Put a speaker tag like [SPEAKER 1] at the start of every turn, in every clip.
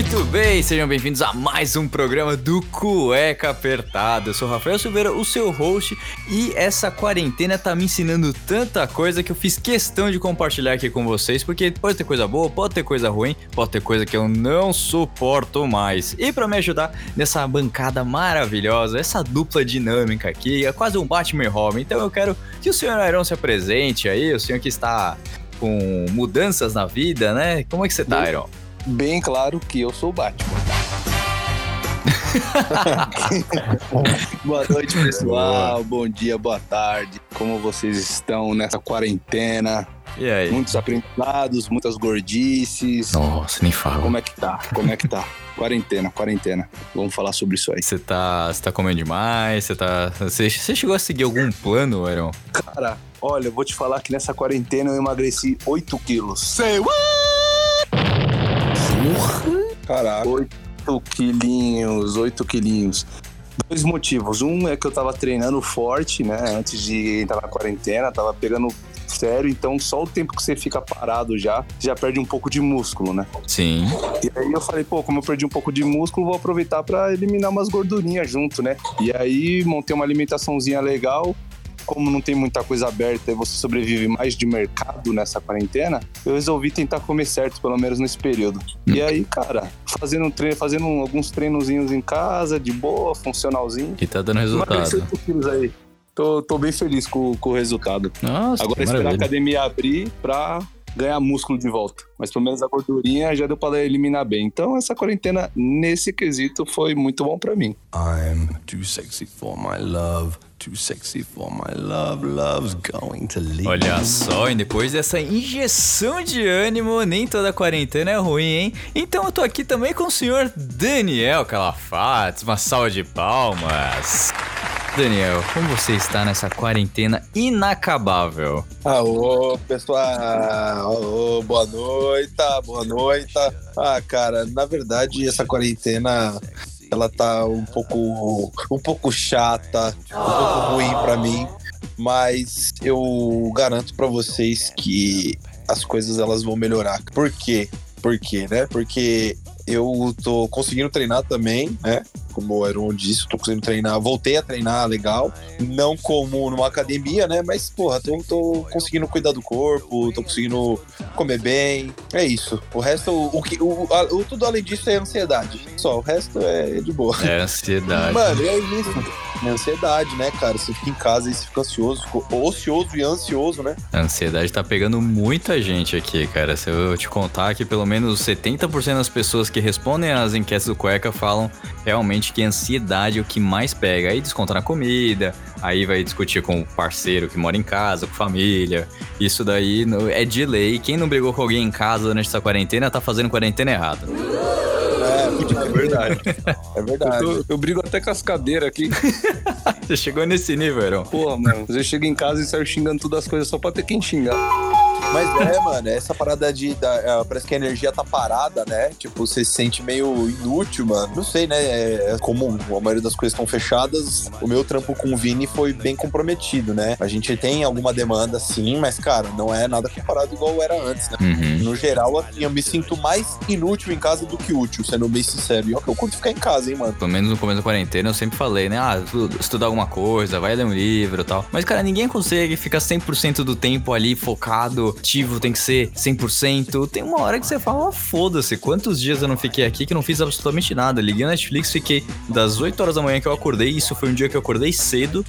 [SPEAKER 1] Muito bem, sejam bem-vindos a mais um programa do Cueca Apertada. Eu sou o Rafael Silveira, o seu host, e essa quarentena tá me ensinando tanta coisa que eu fiz questão de compartilhar aqui com vocês, porque pode ter coisa boa, pode ter coisa ruim, pode ter coisa que eu não suporto mais. E para me ajudar nessa bancada maravilhosa, essa dupla dinâmica aqui, é quase um Batman e Robin, então eu quero que o senhor Iron se apresente aí, o senhor que está com mudanças na vida, né? Como é que você tá, Iron?
[SPEAKER 2] Bem claro que eu sou o Batman. boa noite, pessoal. Bom dia, boa tarde. Como vocês estão nessa quarentena?
[SPEAKER 1] E aí?
[SPEAKER 2] Muitos aprendizados, muitas gordices.
[SPEAKER 1] Nossa, nem fala.
[SPEAKER 2] Como é que tá? Como é que tá? quarentena, quarentena. Vamos falar sobre isso aí.
[SPEAKER 1] Você tá, tá comendo demais? Você tá. Você chegou a seguir algum plano, Aaron?
[SPEAKER 2] Cara, olha, eu vou te falar que nessa quarentena eu emagreci 8 quilos. What? Caraca. 8 quilinhos, 8 quilinhos. Dois motivos. Um é que eu tava treinando forte, né? Antes de entrar na quarentena, tava pegando sério, então só o tempo que você fica parado já, já perde um pouco de músculo, né?
[SPEAKER 1] Sim.
[SPEAKER 2] E aí eu falei, pô, como eu perdi um pouco de músculo, vou aproveitar para eliminar umas gordurinhas junto, né? E aí montei uma alimentaçãozinha legal, como não tem muita coisa aberta e você sobrevive mais de mercado nessa quarentena, eu resolvi tentar comer certo, pelo menos nesse período. E aí, cara, fazendo, treino, fazendo alguns treinozinhos em casa, de boa, funcionalzinho.
[SPEAKER 1] E tá dando resultado.
[SPEAKER 2] Aí. Tô, tô bem feliz com, com o resultado.
[SPEAKER 1] Nossa,
[SPEAKER 2] Agora esperar a academia abrir pra ganhar músculo de volta. Mas pelo menos a gordurinha já deu para eliminar bem. Então essa quarentena nesse quesito foi muito bom para mim. I'm too sexy for my love. Too sexy for my love, love's
[SPEAKER 1] going to leave. Olha só, e depois dessa injeção de ânimo, nem toda quarentena é ruim, hein? Então eu tô aqui também com o senhor Daniel Calafates, uma salva de palmas. Daniel, como você está nessa quarentena inacabável?
[SPEAKER 2] Alô, pessoal. Alô, boa noite, boa noite. Ah, cara, na verdade, essa quarentena ela tá um pouco um pouco chata, um pouco ruim para mim, mas eu garanto para vocês que as coisas elas vão melhorar. Por quê? Por quê, né? Porque eu tô conseguindo treinar também, né? Como o Aaron disse, tô conseguindo treinar, voltei a treinar legal, não como numa academia, né? Mas, porra, tô, tô conseguindo cuidar do corpo, tô conseguindo comer bem, é isso. O resto, o, que, o, o, tudo além disso é ansiedade. Só, o resto é de boa.
[SPEAKER 1] É ansiedade.
[SPEAKER 2] Mano, é isso. É ansiedade, né, cara? Você fica em casa e você fica ansioso, ocioso e ansioso, né?
[SPEAKER 1] A ansiedade tá pegando muita gente aqui, cara. Se eu te contar que pelo menos 70% das pessoas que respondem às enquetes do Cueca falam realmente que a ansiedade é o que mais pega. Aí desconta na comida, aí vai discutir com o parceiro que mora em casa, com família. Isso daí é de lei. Quem não brigou com alguém em casa durante essa quarentena tá fazendo quarentena errado.
[SPEAKER 2] É, é verdade. É verdade. Eu, tô, eu brigo até com as cadeiras aqui.
[SPEAKER 1] Você chegou nesse nível, Heron?
[SPEAKER 2] Porra, mano. Você chega em casa e sai xingando todas as coisas só pra ter quem xingar. Mas é, mano, essa parada de. Da, é, parece que a energia tá parada, né? Tipo, você se sente meio inútil, mano. Não sei, né? É, é como a maioria das coisas estão fechadas, o meu trampo com o Vini foi bem comprometido, né? A gente tem alguma demanda, sim, mas, cara, não é nada comparado igual era antes, né? Uhum. No geral, assim, eu me sinto mais inútil em casa do que útil, sendo bem sincero. E ó, que eu curto ficar em casa, hein, mano.
[SPEAKER 1] Pelo menos no começo da quarentena, eu sempre falei, né? Ah, estudar alguma coisa, vai ler um livro e tal. Mas, cara, ninguém consegue ficar 100% do tempo ali focado ativo, tem que ser 100%. Tem uma hora que você fala, ah, foda-se, quantos dias eu não fiquei aqui que não fiz absolutamente nada. Liguei na Netflix, fiquei das 8 horas da manhã que eu acordei, isso foi um dia que eu acordei cedo,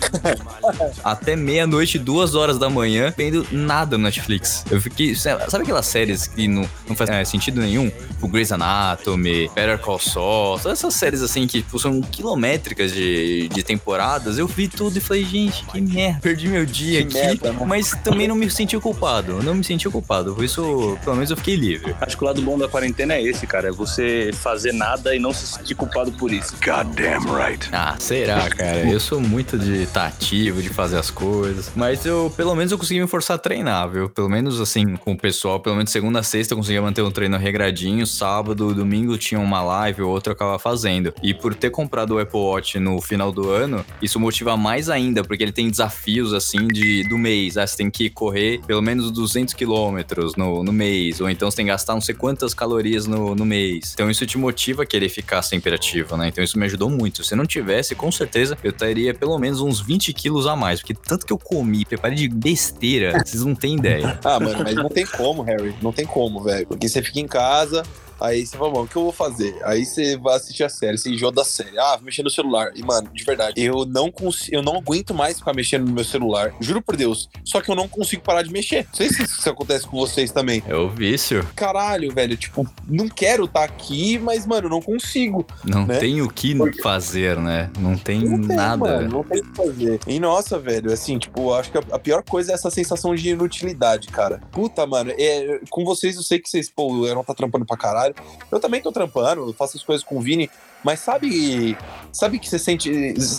[SPEAKER 1] até meia-noite, duas horas da manhã, vendo nada no Netflix. Eu fiquei, sabe aquelas séries que não, não faz é, sentido nenhum? O Grey's Anatomy, Better Call Saul, todas essas séries assim que tipo, são quilométricas de, de temporadas, eu vi tudo e falei, gente, que merda, perdi meu dia que aqui, merda, né? mas também não me senti culpado. Não não me senti culpado. Por isso, pelo menos eu fiquei livre.
[SPEAKER 3] Acho que o lado bom da quarentena é esse, cara. É você fazer nada e não se sentir culpado por isso.
[SPEAKER 4] Goddamn right.
[SPEAKER 1] Ah, será, cara? Eu sou muito de estar ativo, de fazer as coisas. Mas eu, pelo menos, eu consegui me forçar a treinar, viu? Pelo menos, assim, com o pessoal, pelo menos segunda a sexta eu conseguia manter um treino regradinho. Sábado, domingo tinha uma live ou outra eu acabava fazendo. E por ter comprado o Apple Watch no final do ano, isso motiva mais ainda, porque ele tem desafios, assim, de, do mês. Ah, você tem que correr pelo menos 200 quilômetros no, no mês. Ou então você tem que gastar não sei quantas calorias no, no mês. Então isso te motiva a querer ficar sempre ativo, né? Então isso me ajudou muito. Se não tivesse, com certeza eu estaria pelo menos uns 20 quilos a mais. Porque tanto que eu comi, preparei de besteira, vocês não têm ideia.
[SPEAKER 2] Ah, mano, mas não tem como, Harry. Não tem como, velho. Porque você fica em casa, aí você fala, bom, o que eu vou fazer? Aí você vai assistir a série, você enjoa da série. Ah, vou mexer no celular. E, mano, de verdade, eu não consigo, eu não aguento mais ficar mexendo no meu celular. Juro por Deus. Só que eu não consigo parar de mexer. Não sei se isso acontece com vocês também.
[SPEAKER 1] É o vício.
[SPEAKER 2] Caralho, velho, tipo, não quero estar aqui, mas, mano, não consigo.
[SPEAKER 1] Não
[SPEAKER 2] Né?
[SPEAKER 1] tem o que fazer, né? Não tem
[SPEAKER 2] Não tem,
[SPEAKER 1] nada.
[SPEAKER 2] mano, não tem o que fazer. E nossa, velho, assim, tipo, eu acho que a, pior coisa é essa sensação de inutilidade, cara. Puta, mano, é, com vocês eu sei que vocês, pô, o Aaron tá trampando pra caralho. Eu também tô trampando, faço as coisas com o Vini, mas sabe, sabe que você sente.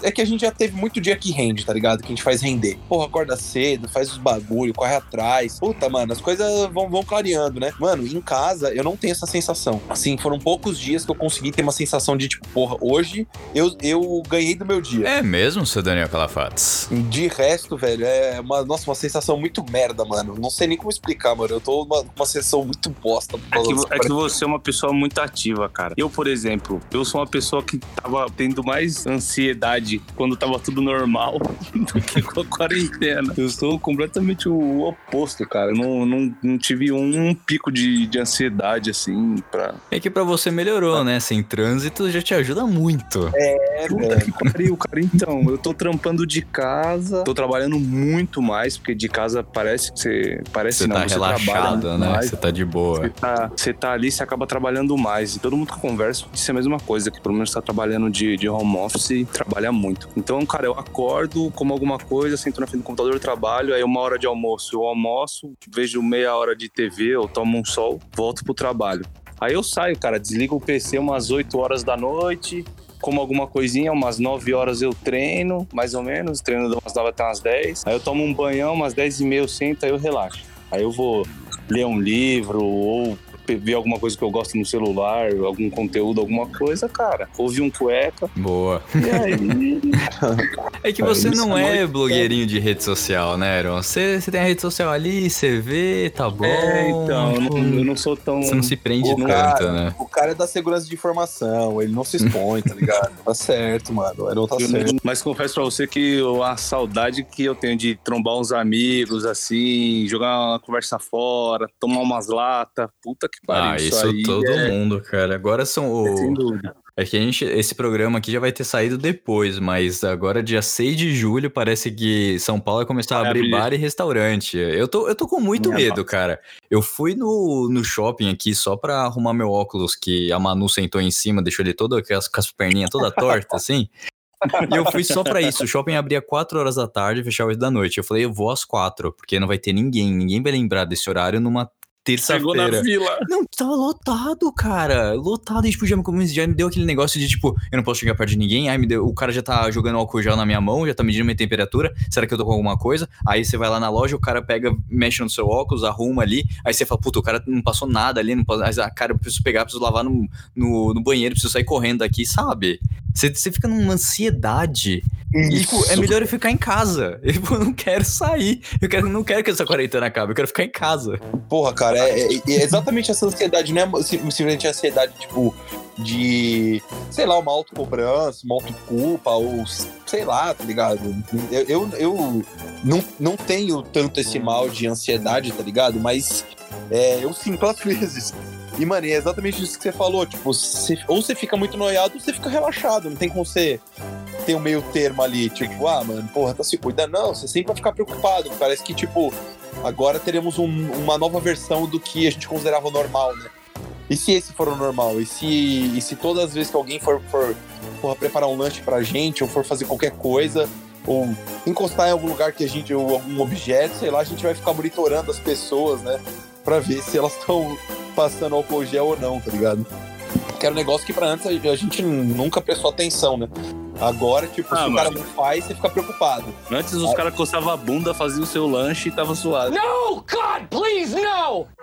[SPEAKER 2] É que a gente já teve muito dia que rende, tá ligado? Que a gente faz render. Porra, acorda cedo, faz os bagulho, corre atrás. Puta, mano, as coisas vão, vão clareando, né? Mano, em casa eu não tenho essa sensação. Assim, foram poucos dias que eu consegui ter uma sensação de, tipo, porra, hoje eu, eu ganhei do meu dia.
[SPEAKER 1] É mesmo, seu Daniel Calafates?
[SPEAKER 2] De resto, velho, é uma, nossa, uma sensação muito merda, mano. Não sei nem como explicar, mano. Eu tô uma, uma sensação muito bosta. por
[SPEAKER 3] É que, é que você é uma pessoa muito ativa, cara. Eu, por exemplo, eu sou uma pessoa que tava tendo mais ansiedade quando tava tudo normal do que com a quarentena. Eu sou completamente o oposto, cara. Eu não, não, não tive um pico de, de ansiedade, assim, pra...
[SPEAKER 1] É que pra você melhorou, né? Sem trânsito já te ajuda muito.
[SPEAKER 2] É,
[SPEAKER 3] Puta que pariu, cara. Então, eu tô trampando de casa, tô trabalhando muito mais, porque de casa parece que você... Parece
[SPEAKER 1] Você
[SPEAKER 3] não,
[SPEAKER 1] tá
[SPEAKER 3] você
[SPEAKER 1] relaxado, né?
[SPEAKER 3] mais.
[SPEAKER 1] Você tá de boa.
[SPEAKER 3] Você tá, você tá ali, você acaba trabalhando mais. E todo mundo que eu converso disse a mesma coisa, que pelo menos tá trabalhando de, de home office trabalha muito. Então, cara, eu acordo, como alguma coisa, sento na frente do computador, trabalho, aí uma hora de almoço, eu almoço, vejo meia hora de TV, eu tomo um sol, volto pro trabalho. Aí eu saio, cara, desligo o PC umas 8 horas da noite, como alguma coisinha, umas 9 horas eu treino, mais ou menos, treino umas 9 até umas 10. Aí eu tomo um banhão, umas 10 e meia eu sento, aí eu relaxo. Aí eu vou ler um livro ou ver alguma coisa que eu gosto no celular, algum conteúdo, alguma coisa, cara. Ouvir um cueca.
[SPEAKER 1] Boa.
[SPEAKER 3] E aí,
[SPEAKER 1] É que
[SPEAKER 3] É,
[SPEAKER 1] você
[SPEAKER 3] isso
[SPEAKER 1] não
[SPEAKER 3] é
[SPEAKER 1] é blogueirinho de rede social, né, Aaron? Você, você tem a rede social ali, você vê, tá bom.
[SPEAKER 3] é, então, eu não, eu não sou tão.
[SPEAKER 1] Você não se prende
[SPEAKER 2] O
[SPEAKER 1] tanto,
[SPEAKER 2] cara-
[SPEAKER 1] né?
[SPEAKER 2] O cara é da segurança de informação, ele não se expõe, tá ligado? tá certo, mano. Não tá certo.
[SPEAKER 3] Mas confesso pra você que eu- a saudade que eu tenho de trombar uns amigos, assim, jogar uma conversa fora, tomar umas latas. Puta que pariu.
[SPEAKER 1] Ah, isso,
[SPEAKER 3] aí
[SPEAKER 1] todo
[SPEAKER 3] é,
[SPEAKER 1] mundo, cara. Agora são
[SPEAKER 3] é sem
[SPEAKER 1] o.
[SPEAKER 3] dúvida.
[SPEAKER 1] É que a gente, esse programa aqui já vai ter saído depois, mas agora, dia 6 de julho, parece que São Paulo vai começar a
[SPEAKER 3] Vai
[SPEAKER 1] abrir
[SPEAKER 3] abrir.
[SPEAKER 1] bar e restaurante. Eu tô, eu tô com muito
[SPEAKER 3] Minha
[SPEAKER 1] medo, cara. Eu fui no, no shopping aqui só pra arrumar meu óculos, que a Manu sentou em cima, deixou ele todo com as, com as perninhas toda torta, assim. E eu fui só pra isso. O shopping abria 4 horas da tarde e fechava 8 da noite. Eu falei, eu vou às 4, porque não vai ter ninguém. Ninguém vai lembrar desse horário numa
[SPEAKER 3] Chegou na
[SPEAKER 1] terça-feira.
[SPEAKER 3] fila.
[SPEAKER 1] Não, tava lotado, cara. Lotado. E, tipo, já me, já me deu aquele negócio de, tipo, eu não posso chegar perto de ninguém. Aí me deu, o cara já tá jogando álcool gel na minha mão, já tá medindo minha temperatura. Será que eu tô com alguma coisa? Aí você vai lá na loja, o cara pega, mexe no seu óculos, arruma ali. Aí você fala, puta, o cara não passou nada ali. Não passou, aí, ah, cara, eu preciso pegar, preciso lavar no, no, no banheiro, preciso sair correndo daqui, sabe? Você, você fica numa ansiedade. E, tipo, é melhor eu ficar em casa. Eu não quero sair. Eu quero, não quero que essa quarentena acabe. Eu quero ficar em casa.
[SPEAKER 2] Porra, cara, é, é- é exatamente essa ansiedade, não é sim- simplesmente a ansiedade, tipo, de, sei lá, uma autocobrança, uma autoculpa, ou sei lá, tá ligado? Eu, eu, eu não, não tenho tanto esse mal de ansiedade, tá ligado? Mas é, eu sinto às vezes. E, mano, é exatamente isso que você falou, tipo, você- ou você fica muito noiado ou você fica relaxado, não tem como você ter um meio termo ali, tipo, ah, mano, porra, tá se cuidando. Não, você sempre vai ficar preocupado, parece que, tipo, agora teremos um- uma nova versão do que a gente considerava normal, né? E se esse for o normal? E se, e se todas as vezes que alguém for, for porra, preparar um lanche pra gente ou for fazer qualquer coisa, ou encostar em algum lugar que a gente, ou algum objeto, sei lá, a gente vai ficar monitorando as pessoas, né? Pra ver se elas estão passando álcool gel ou não, tá ligado? Que era um negócio que pra antes a gente nunca prestou atenção, né? Agora, tipo,
[SPEAKER 3] Ah,
[SPEAKER 2] se o
[SPEAKER 3] mano.
[SPEAKER 2] cara não faz, você fica preocupado.
[SPEAKER 3] Antes os caras coçavam a bunda, faziam o seu lanche e tava suave.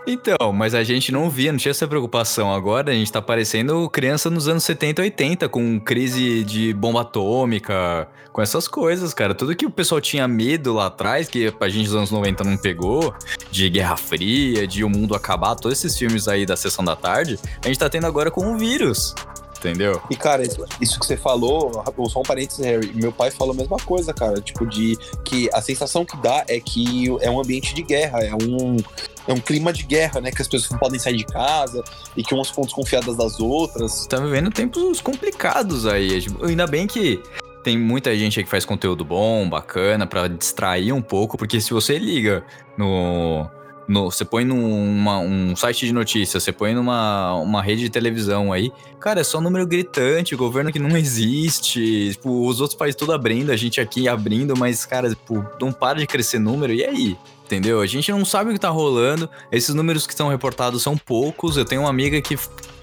[SPEAKER 1] Então, mas a gente não via, não tinha essa preocupação. Agora a gente tá parecendo criança nos anos 70, 80, com crise de bomba atômica, com essas coisas, cara. Tudo que o pessoal tinha medo lá atrás, que a gente nos anos 90 não pegou, de Guerra Fria, de o mundo acabar, todos esses filmes aí da sessão da tarde, a gente tá tendo agora com o vírus. Entendeu?
[SPEAKER 2] E, cara, isso, isso que você falou, só um parênteses, Harry, meu pai falou a mesma coisa, cara. Tipo, de que a sensação que dá é que é um ambiente de guerra, é um, é um clima de guerra, né? Que as pessoas não podem sair de casa e que umas ficam desconfiadas das outras.
[SPEAKER 1] Tá vivendo tempos complicados aí. Tipo, Ainda bem que tem muita gente aí que faz conteúdo bom, bacana, pra distrair um pouco, porque se você liga no. No você põe numa, um site de notícias, você põe numa uma rede de televisão aí, cara, é só número gritante, governo que não existe, tipo, os outros países tudo abrindo, a gente aqui abrindo, mas, cara, tipo, não para de crescer número, e aí? Entendeu? A gente não sabe o que tá rolando. Esses números que estão reportados são poucos. Eu tenho uma amiga que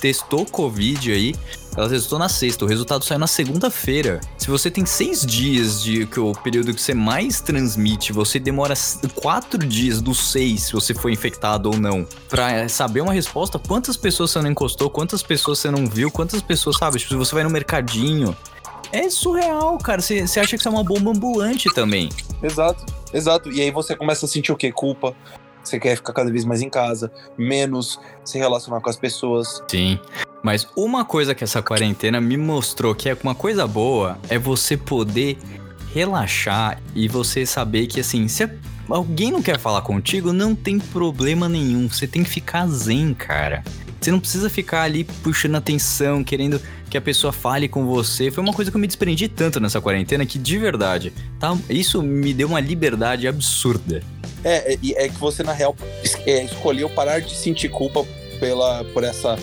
[SPEAKER 1] testou Covid aí. Ela testou na sexta. O resultado saiu na segunda-feira. Se você tem seis dias de que o período que você mais transmite, você demora quatro dias dos seis, se você foi infectado ou não, pra saber uma resposta. Quantas pessoas você não encostou? Quantas pessoas você não viu? Quantas pessoas, sabe? Tipo, se você vai no mercadinho. É surreal, cara. Você acha que você é uma bomba ambulante também.
[SPEAKER 2] Exato, exato. E aí você começa a sentir o quê? Culpa. Você quer ficar cada vez mais em casa, menos se relacionar com as pessoas.
[SPEAKER 1] Sim. Mas uma coisa que essa quarentena me mostrou que é uma coisa boa é você poder relaxar e você saber que assim, se alguém não quer falar contigo, não tem problema nenhum. Você tem que ficar zen, cara. Você não precisa ficar ali puxando atenção, querendo que a pessoa fale com você. Foi uma coisa que eu me desprendi tanto nessa quarentena que, de verdade, tá? Isso me deu uma liberdade absurda.
[SPEAKER 2] É, é, é que você, na real, é, escolheu parar de sentir culpa pela, por essa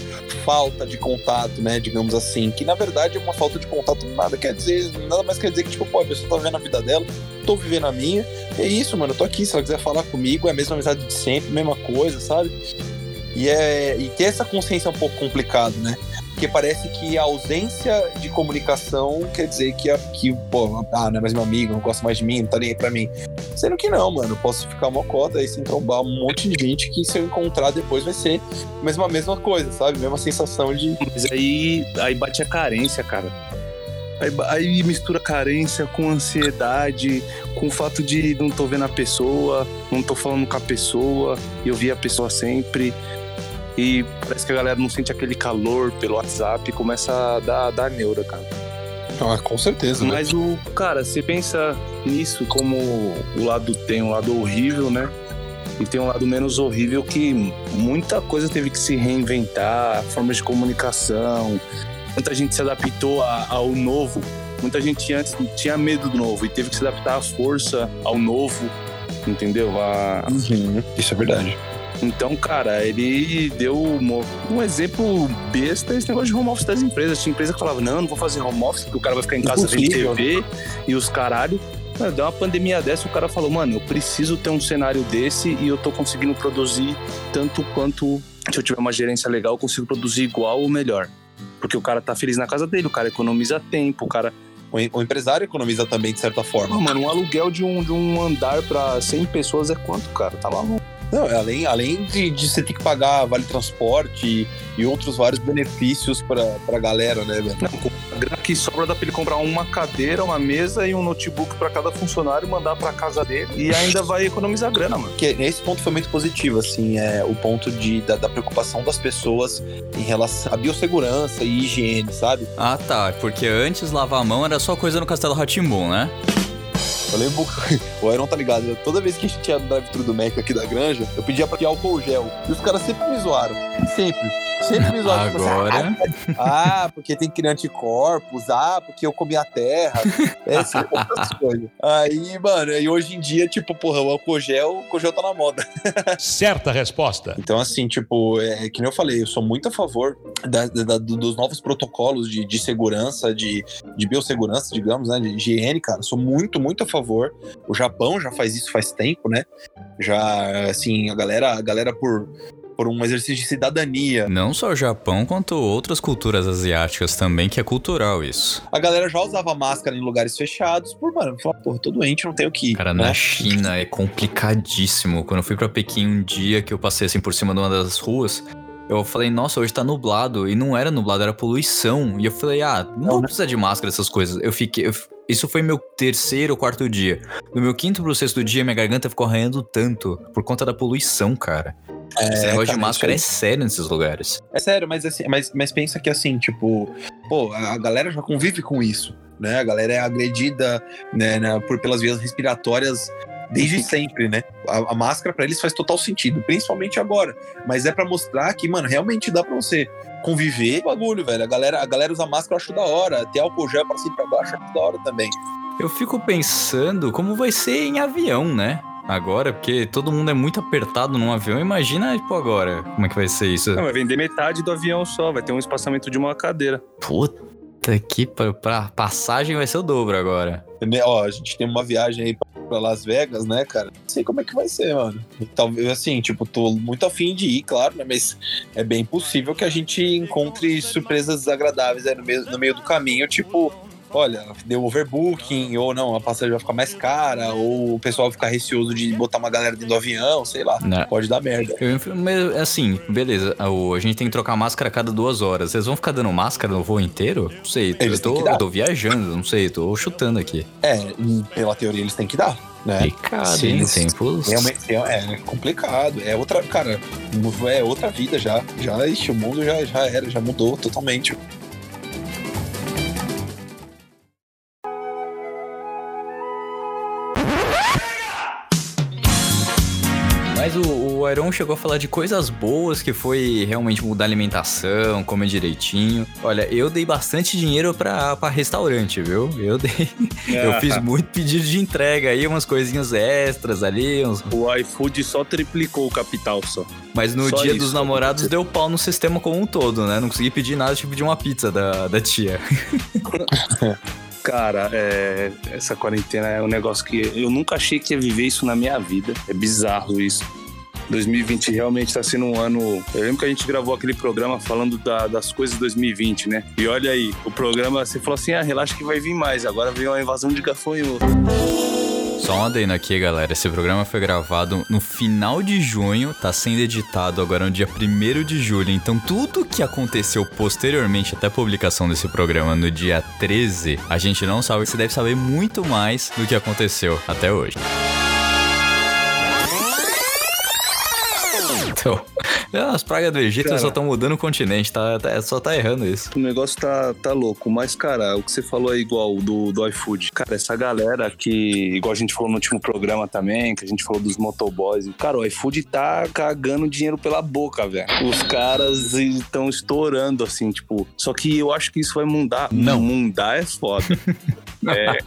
[SPEAKER 2] falta de contato, né? Digamos assim. Que na verdade uma falta de contato nada quer dizer, nada mais quer dizer que, tipo, pô, a pessoa tá vivendo a vida dela, tô vivendo a minha. É isso, mano. Eu tô aqui. Se ela quiser falar comigo, é a mesma amizade de sempre, mesma coisa, sabe? E, é, e ter essa consciência é um pouco complicado, né? Porque parece que a ausência de comunicação quer dizer que, a, que pô, ah, não é mais meu amigo, não gosta mais de mim, não tá nem aí pra mim. Sendo que não, mano. Posso ficar uma cota aí sem trombar um monte de gente que se eu encontrar depois vai ser mesmo a mesma coisa, sabe? Mesma sensação de.
[SPEAKER 3] Mas aí, aí bate a carência, cara. Aí, aí mistura carência com ansiedade, com o fato de não tô vendo a pessoa, não tô falando com a pessoa, e eu vi a pessoa sempre. E parece que a galera não sente aquele calor pelo WhatsApp e começa a dar, dar neura, cara.
[SPEAKER 2] Ah, com certeza,
[SPEAKER 3] Mas o, cara, você pensa nisso como o lado tem um lado horrível, né? E tem um lado menos horrível que muita coisa teve que se reinventar, formas de comunicação. Muita gente se adaptou a- ao novo. Muita gente antes tinha medo do novo e teve que se adaptar à força ao novo, entendeu? A,
[SPEAKER 2] Uhum, isso é verdade.
[SPEAKER 3] Então, cara, ele deu um, um exemplo besta esse negócio de home office das empresas. Tinha empresa que falava, não, não vou fazer home office, porque o cara vai ficar em casa vendo. TV e os caralho. Mano, deu uma pandemia dessa, o cara falou, mano, eu preciso ter um cenário desse e eu tô conseguindo produzir tanto quanto se eu tiver uma gerência legal, eu consigo produzir igual ou melhor. Porque o cara tá feliz na casa dele, o cara economiza tempo, o cara.
[SPEAKER 2] O, o empresário economiza também, de certa forma.
[SPEAKER 3] Pô, mano, um aluguel de um, de um andar pra 100 pessoas é quanto, cara? Tá maluco?
[SPEAKER 2] Não, é além, além de, de você ter que pagar vale transporte e, e outros vários benefícios pra, pra galera, né, velho?
[SPEAKER 3] Não, com a grana que sobra dá pra ele comprar uma cadeira, uma mesa e um notebook pra cada funcionário, mandar pra casa dele e ainda vai economizar grana, mano.
[SPEAKER 2] Porque esse ponto foi muito positivo, assim, é o ponto de, da, da preocupação das pessoas em relação à biossegurança e higiene, sabe?
[SPEAKER 1] Ah, tá. Porque antes lavar a mão era só coisa no Castelo Ratimbum, né?
[SPEAKER 2] Eu lembro, o Aaron tá ligado, toda vez que a gente no drive-thru do Mac aqui da granja, eu pedia pra ter álcool gel. E os caras sempre me zoaram. Sempre. Sempre me zoaram. Tipo assim,
[SPEAKER 1] Agora.
[SPEAKER 2] ah, porque tem que criar anticorpos. Ah, porque eu comi a terra. Essas outras coisas. Aí, mano, e hoje em dia, tipo, porra, o álcool gel, o álcool gel tá na moda.
[SPEAKER 4] Certa resposta.
[SPEAKER 2] Então, assim, tipo, é, que nem eu falei, eu sou muito a favor da- da- do- dos novos protocolos de, de segurança, de, de biossegurança, digamos, né? De higiene, cara. Sou muito, muito a favor. O Japão já faz isso faz tempo, né? Já, assim, a galera, a galera por, por um exercício de cidadania.
[SPEAKER 1] Não só o Japão, quanto outras culturas asiáticas também, que é cultural isso.
[SPEAKER 2] A galera já usava máscara em lugares fechados por, mano, falar, porra, tô doente, não tenho que ir.
[SPEAKER 1] Cara,
[SPEAKER 2] né?
[SPEAKER 1] na China é complicadíssimo. Quando eu fui pra Pequim um dia que eu passei assim por cima de uma das ruas, eu falei, nossa, hoje tá nublado. E não era nublado, era poluição. E eu falei, ah, não precisa de máscara, essas coisas. Eu fiquei. eu- isso foi meu terceiro ou quarto dia. No meu quinto pro sexto dia, minha garganta ficou arranhando tanto por conta da poluição, cara. Esse negócio
[SPEAKER 2] cara,
[SPEAKER 1] de máscara é sério nesses lugares.
[SPEAKER 2] É sério, mas, assim, mas, mas pensa que assim, tipo, pô, a galera já convive com isso, né? A galera é agredida né, na- por, pelas vias respiratórias desde sempre, né? A, a máscara pra eles faz total sentido, principalmente agora. Mas é pra mostrar que, mano, realmente dá pra você conviver com o bagulho, velho. A galera, a galera usa máscara, eu acho da hora. Ter álcool gel pra cima e pra baixo, eu acho da hora também.
[SPEAKER 1] Eu fico pensando como vai ser em avião, né? Agora, porque todo mundo é muito apertado num avião. Imagina, tipo, agora, como é que vai ser isso?
[SPEAKER 3] Não, vai vender metade do avião só, vai ter um espaçamento de uma cadeira.
[SPEAKER 1] Puta que pra, pra passagem vai ser o dobro agora.
[SPEAKER 2] Né, Ó, a gente tem uma viagem aí pra- pra Las Vegas, né, cara? Não sei como é que vai ser, mano. Talvez, assim, tipo, tô muito afim de ir, claro, né? Mas é bem possível que a gente encontre surpresas desagradáveis no meio, no meio do caminho, tipo. Olha, deu overbooking, ou não, a passagem vai ficar mais cara, ou o pessoal vai ficar receoso de botar uma galera dentro do avião, sei lá.
[SPEAKER 1] Né?
[SPEAKER 2] Pode dar merda.
[SPEAKER 1] Eu, assim, beleza. A gente tem que trocar máscara a cada duas horas. Vocês vão ficar dando máscara no voo inteiro? Não sei. Eu tô, eu tô viajando, não sei. Tô chutando aqui.
[SPEAKER 2] É, pela teoria eles têm que dar, né?
[SPEAKER 1] Complicado,
[SPEAKER 2] Sim,
[SPEAKER 1] hein?
[SPEAKER 2] sim.
[SPEAKER 1] Tempos.
[SPEAKER 2] Realmente é, é complicado. É outra, cara, é outra vida já. Já, ixi, o mundo já, já era, já mudou totalmente.
[SPEAKER 1] Mas o, o Iron chegou a falar de coisas boas que foi realmente mudar a alimentação, comer direitinho. Olha, eu dei bastante dinheiro pra, pra restaurante, viu? Eu dei. Eu fiz muito pedido de entrega aí, umas coisinhas extras ali, uns
[SPEAKER 3] O iFood só triplicou o capital só.
[SPEAKER 1] Mas no
[SPEAKER 3] Só
[SPEAKER 1] dia
[SPEAKER 3] isso,
[SPEAKER 1] dos namorados deu pau no sistema como um todo, né? Não consegui pedir nada, tipo de uma pizza da, da tia.
[SPEAKER 3] Cara, é, essa quarentena é um negócio que eu nunca achei que ia viver isso na minha vida. É bizarro isso. 2020 realmente tá sendo um ano. Eu lembro que a gente gravou aquele programa falando da- das coisas de 2020, né? E olha aí, o programa, você falou assim: ah, relaxa que vai vir mais. Agora veio uma invasão de gafanhoto.
[SPEAKER 1] Só um adendo aqui, galera. Esse programa foi gravado no final de junho, tá sendo editado agora no dia 1 de julho. Então, tudo que aconteceu posteriormente até a publicação desse programa no dia 13, a gente não sabe. Você deve saber muito mais do que aconteceu até hoje. Então, as pragas do Egito
[SPEAKER 3] Cara.
[SPEAKER 1] só estão mudando o continente, tá, tá- só tá errando isso.
[SPEAKER 3] O negócio tá, tá louco. Mas, cara, o que você falou é igual do, do iFood. Cara, essa galera que, igual a gente falou no último programa também, que a gente falou dos motoboys. Cara, o iFood tá cagando dinheiro pela boca, velho. Os caras estão estourando, assim, tipo. Só que eu acho que isso vai mudar.
[SPEAKER 1] Não.
[SPEAKER 3] Mudar é foda. é.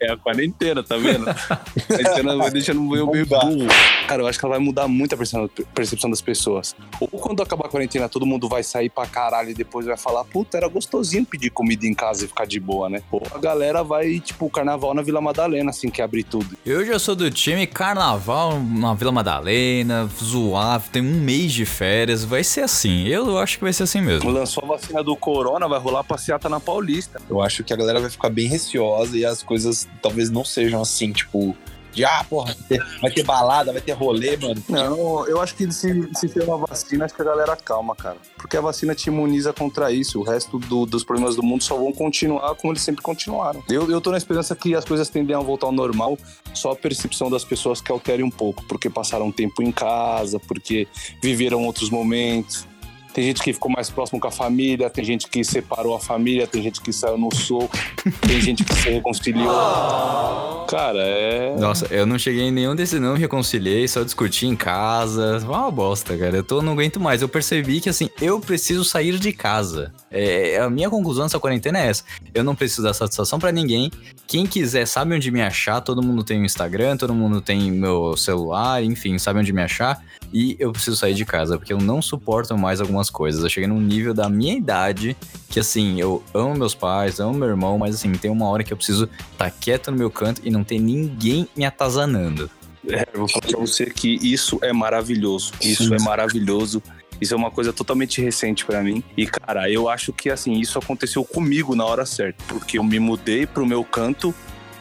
[SPEAKER 3] É a quarentena, tá vendo? A quarentena vai deixando eu meio burro. Cara, eu acho que ela vai mudar muito a percepção- percepção das pessoas. Ou quando acabar a quarentena, todo mundo vai sair pra caralho e depois vai falar, puta, era gostosinho pedir comida em casa e ficar de boa, né? Ou a galera vai, tipo, carnaval na Vila Madalena, assim que abrir tudo.
[SPEAKER 1] Eu já sou do time carnaval na Vila Madalena, zoar, tem um mês de férias, vai ser assim. Eu acho que vai ser assim mesmo.
[SPEAKER 3] Lançou a vacina do corona, vai rolar passeata na Paulista.
[SPEAKER 2] Eu acho que a galera vai ficar bem receosa e as coisas talvez não sejam assim, tipo, de ah, porra, vai ter, balada, vai ter rolê, mano.
[SPEAKER 3] Não, eu acho que se, se tem uma vacina, acho que a galera calma, cara. Porque a vacina te imuniza contra isso. O resto do- dos problemas do mundo só vão continuar como eles sempre continuaram. Eu, eu tô na esperança que as coisas tendem a voltar ao normal, só a percepção das pessoas que altere um pouco, porque passaram tempo em casa, porque viveram outros momentos. Tem gente que ficou mais próximo com a família, tem gente que separou a família, tem gente que saiu no soco, tem gente que se reconciliou. Cara, é.
[SPEAKER 1] Nossa, eu não cheguei em nenhum desses, não me reconciliei, só discuti em casa. Foi uma bosta, cara. Eu tô, não aguento mais. Eu percebi que, assim, eu preciso sair de casa. É, a minha conclusão dessa quarentena é essa. Eu não preciso dar satisfação pra ninguém. Quem quiser sabe onde me achar. Todo mundo tem o Instagram, todo mundo tem meu celular, enfim, sabe onde me achar. E eu preciso sair de casa, porque eu não suporto mais algumas coisas. Eu cheguei num nível da minha idade que, assim, eu amo meus pais, amo meu irmão, mas, assim, tem uma hora que eu preciso estar quieto no meu canto e não ter ninguém me atazanando.
[SPEAKER 3] É, eu vou falar pra você que isso é maravilhoso. Isso é maravilhoso. Isso é uma coisa totalmente recente pra mim. E, cara, eu acho que, assim, isso aconteceu comigo na hora certa. Porque eu me mudei pro meu canto,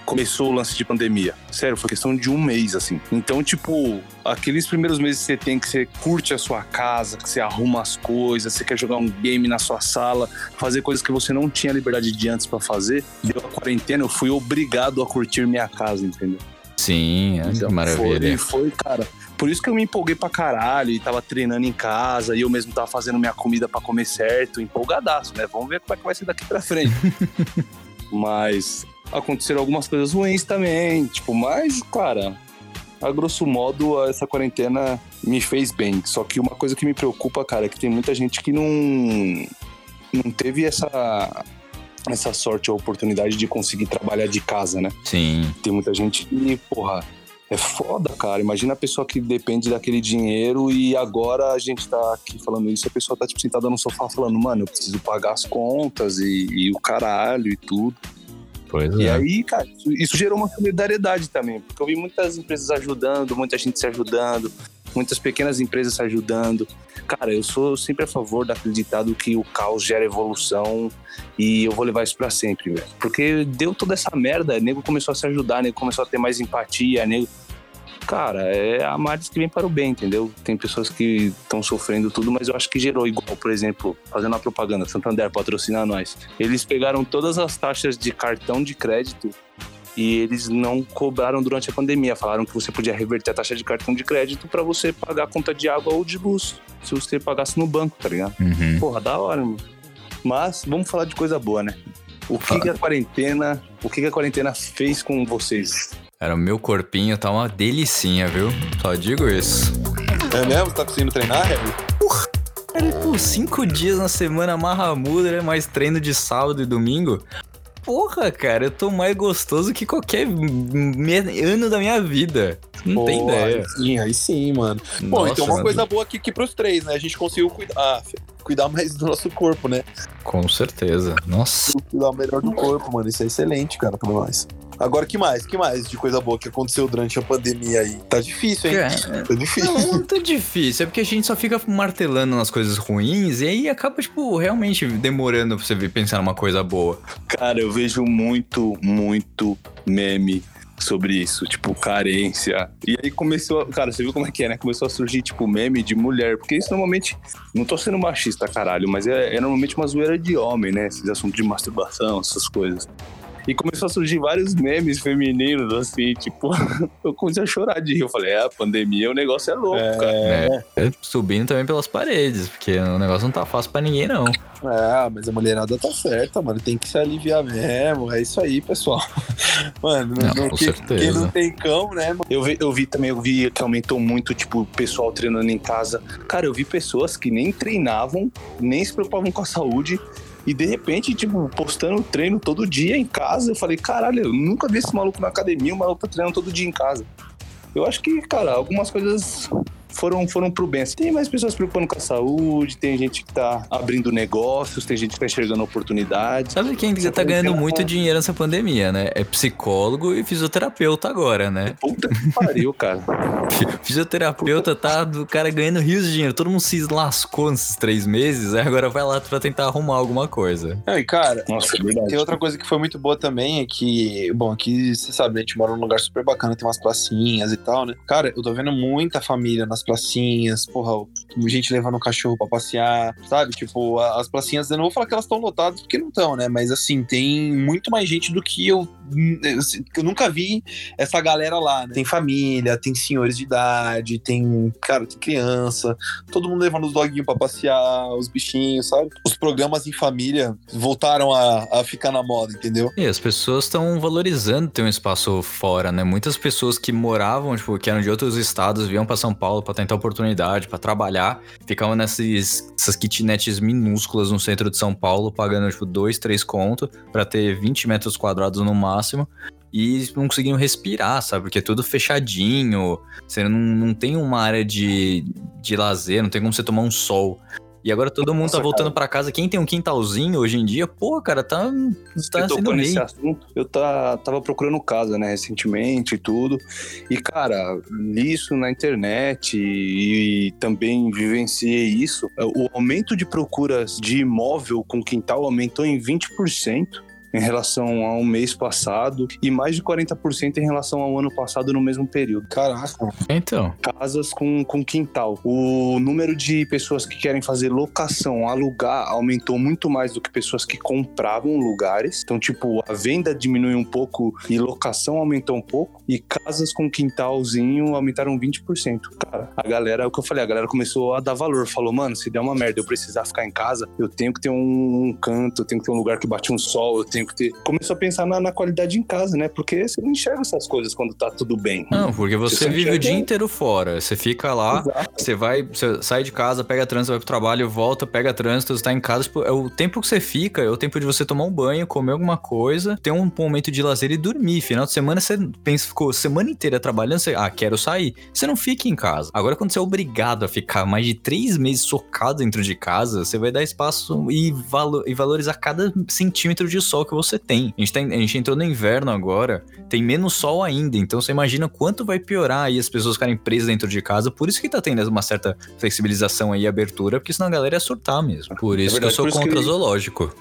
[SPEAKER 3] começou o lance de pandemia. Sério, foi questão de um mês, assim. Então, tipo, aqueles primeiros meses que você tem, que você curte a sua casa, que você arruma as coisas, você quer jogar um game na sua sala, fazer coisas que você não tinha liberdade de antes pra fazer, deu a quarentena, eu fui obrigado a curtir minha casa, entendeu?
[SPEAKER 1] Sim, é
[SPEAKER 3] Então,
[SPEAKER 1] que maravilha.
[SPEAKER 3] Foi, foi, cara. Por isso que eu me empolguei pra caralho e tava treinando em casa e eu mesmo tava fazendo minha comida pra comer certo, empolgadaço, né? Vamos ver como é que vai ser daqui pra frente. mas aconteceram algumas coisas ruins também, tipo, mas, cara, a grosso modo, essa quarentena me fez bem. Só que uma coisa que me preocupa, cara, é que tem muita gente que não, não teve essa, essa sorte ou oportunidade de conseguir trabalhar de casa, né?
[SPEAKER 1] Sim.
[SPEAKER 3] Tem muita gente que, porra, é foda, cara. Imagina a pessoa que depende daquele dinheiro e agora a gente tá aqui falando isso, a pessoa tá, tipo, sentada no sofá falando, mano, eu preciso pagar as contas e, e o caralho e tudo.
[SPEAKER 1] Pois
[SPEAKER 3] E
[SPEAKER 1] é.
[SPEAKER 3] aí, cara, isso, isso gerou uma solidariedade também, porque eu vi muitas empresas ajudando, muita gente se ajudando, muitas pequenas empresas se ajudando. Cara, eu sou sempre a favor daquele ditado que o caos gera evolução e eu vou levar isso pra sempre, velho. Porque deu toda essa merda, nego começou a se ajudar, nego começou a ter mais empatia, nego. Cara, é a males que vem para o bem, entendeu? Tem pessoas que estão sofrendo tudo, mas eu acho que gerou igual, por exemplo, fazendo uma propaganda, Santander patrocina nós. Eles pegaram todas as taxas de cartão de crédito e eles não cobraram durante a pandemia. Falaram que você podia reverter a taxa de cartão de crédito para você pagar a conta de água ou de luz, se você pagasse no banco, tá ligado?
[SPEAKER 1] Uhum.
[SPEAKER 3] Porra, da hora, mano. Mas vamos falar de coisa boa, né? O que, que a quarentena, o que, que a quarentena fez com vocês?
[SPEAKER 1] Cara, o meu corpinho tá uma delicinha, viu? Só digo isso.
[SPEAKER 2] É mesmo? Você tá conseguindo treinar, Harry?
[SPEAKER 1] Cara, pô, cinco dias na semana marramuda, né? Mais treino de sábado e domingo. Porra, cara, eu tô mais gostoso que qualquer ano da minha vida. Não tem
[SPEAKER 2] Pô,
[SPEAKER 1] ideia.
[SPEAKER 2] Aí sim, aí sim, mano. Bom,
[SPEAKER 1] Nossa,
[SPEAKER 2] então uma coisa boa aqui, aqui pros três, né? A gente conseguiu cuidar, ah, cuidar mais do nosso corpo, né?
[SPEAKER 1] Com certeza. Nossa.
[SPEAKER 2] Cuidar melhor do corpo, mano. Isso é excelente, cara, pra nós. Agora, que mais? Que mais de coisa boa que aconteceu durante a pandemia aí? Tá difícil, hein?
[SPEAKER 1] Cara,
[SPEAKER 2] Tá difícil.
[SPEAKER 1] Não, não tá difícil. É porque a gente só fica martelando nas coisas ruins e aí acaba, tipo, realmente demorando pra você pensar numa coisa boa.
[SPEAKER 3] Cara, eu vejo muito, muito meme sobre isso, tipo, carência. E aí começou, a- cara, você viu como é que é, né? Começou a surgir, tipo, meme de mulher, porque isso normalmente, não tô sendo machista, caralho, mas é, é normalmente uma zoeira de homem, né? Esses assuntos de masturbação, essas coisas. E começou a surgir vários memes femininos, assim, tipo, eu comecei a chorar de rir. Eu falei, é, a pandemia, o negócio é louco, cara.
[SPEAKER 1] É. é subindo também pelas paredes, porque o negócio não tá fácil pra ninguém, não.
[SPEAKER 2] É, mas a mulherada tá certa, mano. Tem que se aliviar mesmo. É isso aí, pessoal. Mano,
[SPEAKER 1] Não,
[SPEAKER 2] não,
[SPEAKER 1] com
[SPEAKER 2] quem,
[SPEAKER 1] certeza.
[SPEAKER 2] quem não tem cão, né, mano?
[SPEAKER 3] Eu vi, eu vi também, eu vi que aumentou muito, tipo, o pessoal treinando em casa. Cara, eu vi pessoas que nem treinavam, nem se preocupavam com a saúde. E de repente, tipo, postando treino todo dia em casa. Eu falei, caralho, eu nunca vi esse maluco na academia, o maluco tá treinando todo dia em casa. Eu acho que, cara, algumas coisas foram, foram pro bem. Tem mais pessoas se preocupando com a saúde, tem gente que tá abrindo negócios, tem gente que tá enxergando oportunidades.
[SPEAKER 1] Sabe quem
[SPEAKER 3] Essa
[SPEAKER 1] tá ganhando muito dinheiro nessa pandemia, né? É psicólogo e fisioterapeuta agora, né?
[SPEAKER 3] Puta que pariu, cara.
[SPEAKER 1] Fisioterapeuta tá do cara ganhando rios de dinheiro. Todo mundo se lascou nesses três meses, aí agora vai lá pra tentar arrumar alguma coisa.
[SPEAKER 2] E cara,
[SPEAKER 3] Nossa, é verdade.
[SPEAKER 2] Tem outra coisa que foi muito boa também é que, bom, aqui você sabe, a gente mora num lugar super bacana, tem umas pracinhas e tal, né? Cara, eu tô vendo muita família nas pracinhas, porra, gente levando o cachorro pra passear, sabe? Tipo, as pracinhas, eu não vou falar que elas estão lotadas porque não estão, né? Mas assim, tem muito mais gente do que eu eu nunca vi essa galera lá, né? Tem família, tem senhores de idade, tem, cara, tem criança, todo mundo levando os doguinhos pra passear, os bichinhos, sabe? Os programas em família voltaram a, a ficar na moda, entendeu?
[SPEAKER 1] E as pessoas estão valorizando ter um espaço fora, né? Muitas pessoas que moravam, tipo, que eram de outros estados, vinham pra São Paulo pra tentar oportunidade, pra trabalhar, ficavam nessas essas kitnets minúsculas no centro de São Paulo, pagando, tipo, dois, três conto pra ter 20 metros quadrados no máximo. E não conseguiam respirar, sabe? Porque é tudo fechadinho. Você não, não tem uma área de, de lazer, não tem como você tomar um sol. E agora todo mundo
[SPEAKER 3] Nossa,
[SPEAKER 1] tá voltando pra casa. Quem tem um quintalzinho hoje em dia, pô, cara, tá, tá sendo
[SPEAKER 3] nesse
[SPEAKER 1] rei.
[SPEAKER 3] assunto. Eu tá, tava procurando casa, né, recentemente e tudo. E, cara, li isso na internet e, também vivenciei isso. O aumento de procuras de imóvel com quintal aumentou em 20%. Em relação ao mês passado e mais de 40% em relação ao ano passado no mesmo período.
[SPEAKER 2] Caraca.
[SPEAKER 1] Então,
[SPEAKER 3] Casas com, com quintal. O número de pessoas que querem fazer locação, alugar, aumentou muito mais do que pessoas que compravam lugares. Então, tipo, a venda diminuiu um pouco e locação aumentou um pouco. E casas com quintalzinho aumentaram 20%. Cara, a galera, é o que eu falei, a galera começou a dar valor. Falou, mano, se der uma merda eu precisar ficar em casa, eu tenho que ter um, um canto, eu tenho que ter um lugar que bate um sol, eu tenho que ter. Começou a pensar na, na qualidade em casa, né? Porque você não enxerga essas coisas quando tá tudo bem.
[SPEAKER 1] não, porque você
[SPEAKER 3] Você
[SPEAKER 1] vive o dia inteiro fora. Você fica lá,
[SPEAKER 3] Exato.
[SPEAKER 1] você vai, você sai de casa, pega trânsito, vai pro trabalho, volta, pega trânsito, você tá em casa. Tipo, é o tempo que você fica, é o tempo de você tomar um banho, comer alguma coisa, ter um momento de lazer e dormir. Final de semana você pensa, ficou semana inteira trabalhando, você, ah, quero sair. Você não fica em casa. Agora, quando você é obrigado a ficar mais de três meses socado dentro de casa, você vai dar espaço e, valo- e valorizar cada centímetro de sol que você tem. A gente, tá, a gente entrou no inverno agora, tem menos sol ainda, então você imagina quanto vai piorar aí as pessoas ficarem presas dentro de casa. Por isso que tá tendo uma certa flexibilização aí e abertura, porque senão a galera ia surtar mesmo. Por isso
[SPEAKER 3] verdade,
[SPEAKER 1] que eu sou contra
[SPEAKER 3] que-
[SPEAKER 1] zoológico.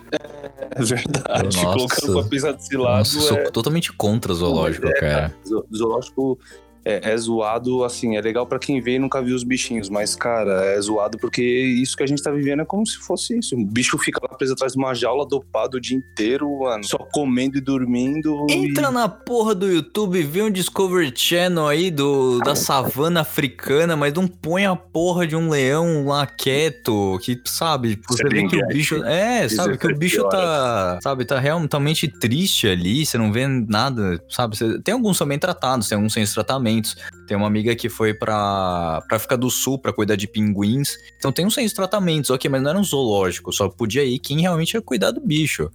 [SPEAKER 3] É verdade.
[SPEAKER 1] Nossa.
[SPEAKER 3] Colocando pra pensar desse lado.
[SPEAKER 1] Nossa, eu sou
[SPEAKER 3] é-
[SPEAKER 1] totalmente contra zoológico,
[SPEAKER 3] É,
[SPEAKER 1] cara.
[SPEAKER 3] Zo- Zoológico é, é zoado, assim, é legal pra quem vê e nunca viu os bichinhos, mas, cara, é zoado porque isso que a gente tá vivendo é como se fosse isso. O bicho fica lá preso atrás de uma jaula dopado o dia inteiro, mano, só comendo e dormindo.
[SPEAKER 1] Entra
[SPEAKER 3] e...
[SPEAKER 1] na porra do YouTube, vê um Discovery Channel aí do, da savana africana, mas não põe a porra de um leão lá quieto, que sabe, você vê que o bicho. É, sabe, que o bicho tá, sabe, tá realmente triste ali, você não vê nada, sabe? Tem alguns também tratados, tem alguns sem tratamentos. Tem uma amiga que foi pra, pra África do Sul pra cuidar de pinguins. Então tem uns sem tratamentos, ok, mas não era um zoológico, só podia ir quem realmente ia cuidar do bicho.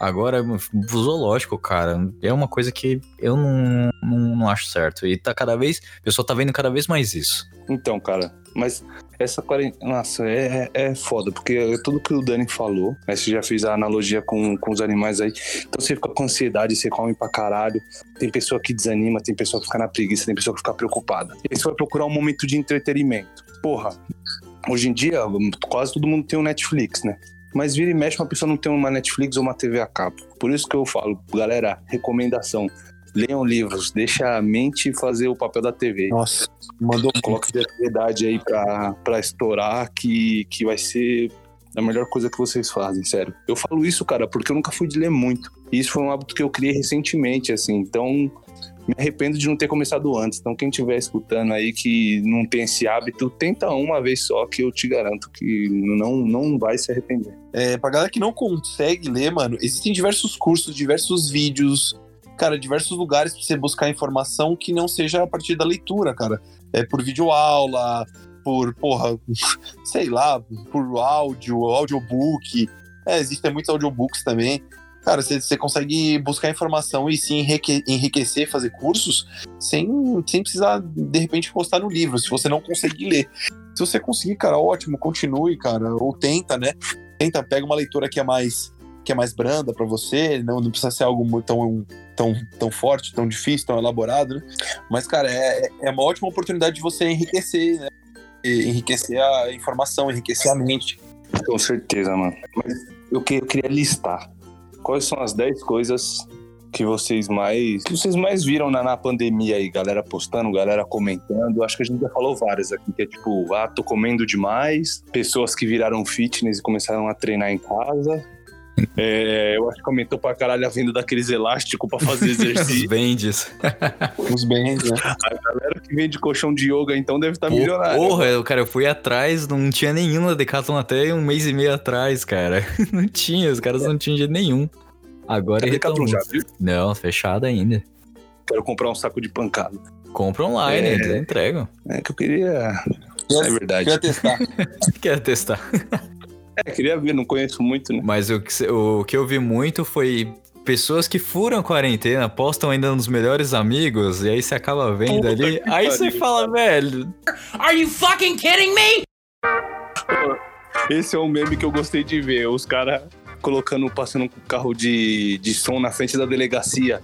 [SPEAKER 1] Agora, o zoológico, cara, é uma coisa que eu não, não, não acho certo. E tá cada vez. O pessoal tá vendo cada vez mais isso.
[SPEAKER 3] Então, cara, mas essa quarentena. Nossa, é, é é foda, porque é tudo que o Dani falou, né? Você já fez a analogia com, com os animais aí. Então você fica com ansiedade, você come pra caralho. Tem pessoa que desanima, tem pessoa que fica na preguiça, tem pessoa que fica preocupada. E aí você vai procurar um momento de entretenimento. Porra, hoje em dia, quase todo mundo tem um Netflix, né? Mas vira e mexe, uma pessoa não tem uma Netflix ou uma TV a cabo. Por isso que eu falo, galera, recomendação. Leiam livros, deixa a mente fazer o papel da TV.
[SPEAKER 2] Nossa, mandou
[SPEAKER 3] Coloque criatividade aí pra, pra estourar, que, que vai ser a melhor coisa que vocês fazem, sério. Eu falo isso, cara, porque eu nunca fui de ler muito. E isso foi um hábito que eu criei recentemente, assim. Então, me arrependo de não ter começado antes. Então, quem estiver escutando aí que não tem esse hábito, tenta uma vez só, que eu te garanto que não, não vai se arrepender.
[SPEAKER 2] É, pra galera que não consegue ler, mano, existem diversos cursos, diversos vídeos, cara, diversos lugares pra você buscar informação que não seja a partir da leitura, cara. É por videoaula, por, porra, sei lá, por áudio, audiobook. É, existem muitos audiobooks também. Cara, você, você consegue buscar informação e se enrique- enriquecer, fazer cursos, sem, sem precisar, de repente, postar no livro, se você não conseguir ler. Se você conseguir, cara, ótimo, continue, cara, ou tenta, né? tenta, pega uma leitura que é mais que é mais branda para você, não, não precisa ser algo tão, tão, tão forte, tão difícil, tão elaborado, né? Mas, cara, é, é uma ótima oportunidade de você enriquecer, né? Enriquecer a informação, enriquecer a mente.
[SPEAKER 3] Com certeza, mano. Mas eu, que, eu queria listar quais são as 10 coisas que vocês mais que vocês mais viram na, na pandemia aí, galera postando, galera comentando. Acho que a gente já falou várias aqui, que é tipo, ah, tô comendo demais, pessoas que viraram fitness e começaram a treinar em casa. É, eu acho que aumentou pra caralho a venda daqueles elásticos pra fazer
[SPEAKER 1] Os
[SPEAKER 3] exercício.
[SPEAKER 1] bendes.
[SPEAKER 2] Os bens, né?
[SPEAKER 3] a galera que vende colchão de yoga, então, deve estar
[SPEAKER 1] Pô,
[SPEAKER 3] milionária.
[SPEAKER 1] Porra, eu, cara, eu fui atrás, não tinha nenhum na Decathlon até um mês e meio atrás, cara. Não tinha, os caras não tinham jeito nenhum. Agora
[SPEAKER 3] A
[SPEAKER 1] ele
[SPEAKER 3] Decathlon já viu?
[SPEAKER 1] Não, fechado ainda.
[SPEAKER 3] Quero comprar um saco de pancada.
[SPEAKER 1] Compra online,
[SPEAKER 3] É.
[SPEAKER 1] eles entregam.
[SPEAKER 3] É que eu queria. Isso é verdade.
[SPEAKER 2] Queria testar.
[SPEAKER 1] Quer testar.
[SPEAKER 3] É, queria ver, não conheço muito, né?
[SPEAKER 1] Mas o que, o que eu vi muito foi pessoas que furam a quarentena, postam ainda nos melhores amigos, e aí você acaba vendo
[SPEAKER 3] Puta
[SPEAKER 1] ali. Aí você fala, velho.
[SPEAKER 5] Are you fucking kidding me?
[SPEAKER 3] Esse é um meme que eu gostei de ver. Os caras colocando, passando um carro de, de som na frente da delegacia.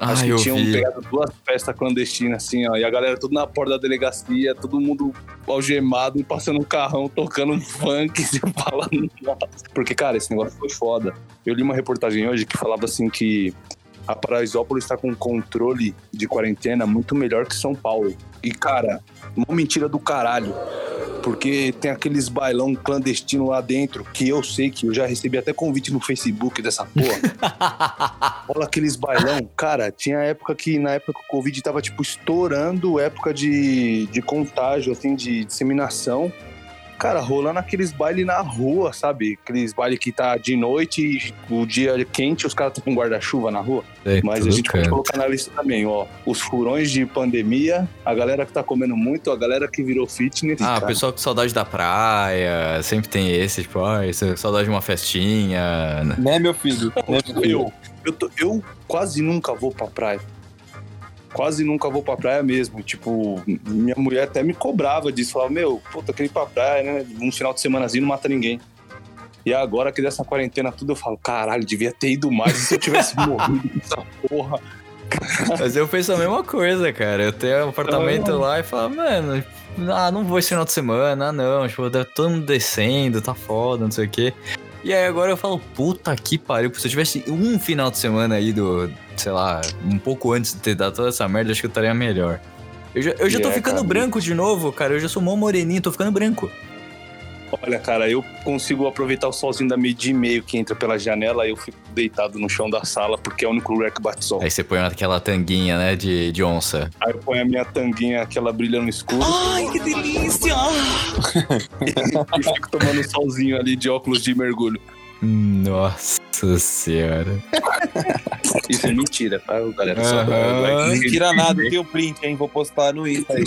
[SPEAKER 3] Acho
[SPEAKER 1] Ai,
[SPEAKER 3] que
[SPEAKER 1] eu
[SPEAKER 3] tinham
[SPEAKER 1] vi.
[SPEAKER 3] pegado duas festas clandestinas, assim, ó. E a galera tudo na porta da delegacia, todo mundo algemado, passando um carrão, tocando um funk, se falando. Porque, cara, esse negócio foi foda. Eu li uma reportagem hoje que falava assim que a Paraisópolis está com um controle de quarentena muito melhor que São Paulo. E, cara, uma mentira do caralho. Porque tem aqueles bailão clandestino lá dentro, que eu sei que eu já recebi até convite no Facebook dessa porra. Olha aqueles bailão. Cara, tinha época que, na época que o Covid tava, tipo, estourando, época de, de contágio, assim, de disseminação. Cara, rolando aqueles bailes na rua, sabe? Aqueles bailes que tá de noite e o dia é quente, os caras estão com guarda-chuva na rua.
[SPEAKER 1] É,
[SPEAKER 3] Mas a gente pode colocar na lista também, ó. Os furões de pandemia, a galera que tá comendo muito, a galera que virou fitness.
[SPEAKER 1] Ah,
[SPEAKER 3] cara.
[SPEAKER 1] pessoal com saudade da praia, sempre tem esse, tipo, ai, saudade de uma festinha.
[SPEAKER 2] Né, meu filho? Né, meu filho?
[SPEAKER 3] Eu, eu, tô- eu quase nunca vou pra praia. Quase nunca vou pra praia mesmo. Tipo, minha mulher até me cobrava disso. Falava, meu, puta, queria ir pra praia, né? Um final de semanazinho não mata ninguém. E agora que dessa quarentena tudo, eu falo, caralho, devia ter ido mais. Se eu tivesse morrido com essa porra?
[SPEAKER 1] Mas eu penso a mesma coisa, cara. Eu tenho um apartamento
[SPEAKER 3] Ah.
[SPEAKER 1] lá e falo, mano, ah, não vou esse final de semana, ah, não, tipo, tá todo mundo descendo, tá foda, não sei o quê. E aí agora eu falo, puta que pariu, se eu tivesse um final de semana aí do, sei lá, um pouco antes de ter dado toda essa merda, acho que eu estaria melhor. Eu já, eu já tô
[SPEAKER 3] É,
[SPEAKER 1] ficando
[SPEAKER 3] cara.
[SPEAKER 1] branco de novo, cara. Eu já sou mó moreninho, tô ficando branco.
[SPEAKER 3] Olha, cara, eu consigo aproveitar o solzinho da meio-dia e meio que entra pela janela e eu fico deitado no chão da sala porque é o único lugar que bate sol.
[SPEAKER 1] Aí você põe aquela tanguinha, né, de, de onça.
[SPEAKER 3] Aí eu ponho a minha tanguinha, aquela brilha no escuro. Ai, que delícia! e fico tomando um solzinho ali de óculos de mergulho.
[SPEAKER 1] Nossa senhora.
[SPEAKER 3] Isso é mentira, tá, galera? Só pra-
[SPEAKER 2] Não tira nada, tem o print, hein? Vou postar no Insta aí.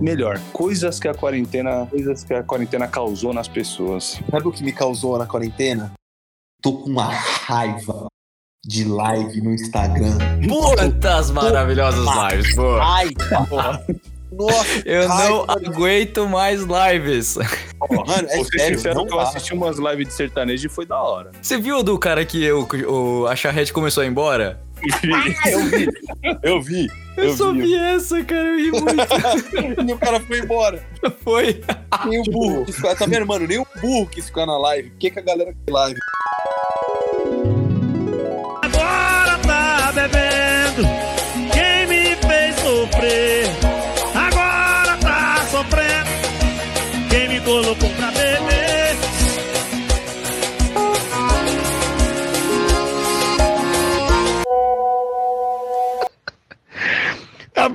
[SPEAKER 3] Melhor, coisas que a quarentena, coisas que a quarentena causou nas pessoas.
[SPEAKER 2] Sabe o que me causou na quarentena? Tô com uma raiva de live no Instagram.
[SPEAKER 1] Putas maravilhosas lives, pô.
[SPEAKER 2] Ai, porra. Nossa,
[SPEAKER 1] Eu não
[SPEAKER 2] raiva.
[SPEAKER 1] aguento mais lives.
[SPEAKER 2] Mano, é sério,
[SPEAKER 3] sincero
[SPEAKER 2] não
[SPEAKER 3] que eu assisti umas lives de sertanejo e foi da hora.
[SPEAKER 1] Você viu do cara que eu, o, a charrete começou a ir embora?
[SPEAKER 2] Eu vi, eu vi.
[SPEAKER 1] Eu,
[SPEAKER 2] Eu
[SPEAKER 1] só
[SPEAKER 2] vi.
[SPEAKER 1] vi essa, cara. Eu ri muito.
[SPEAKER 2] E o cara foi embora.
[SPEAKER 1] Foi.
[SPEAKER 2] Nem o burro. ficar- Tá vendo, mano? Nem o burro quis ficar na live. Por que, que a galera quer live?
[SPEAKER 6] Agora tá bebendo quem me fez sofrer.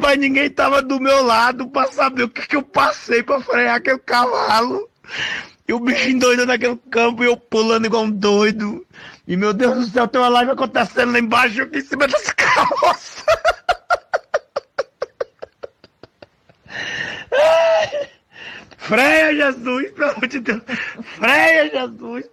[SPEAKER 6] Rapaz, ninguém tava do meu lado pra saber o que, que eu passei pra frear aquele cavalo. E o bichinho doido naquele campo e eu pulando igual um doido. E meu Deus do céu, tem uma live acontecendo lá embaixo aqui em cima dessa carroça. Freia, Jesus, pelo amor de Deus. Freia, Jesus.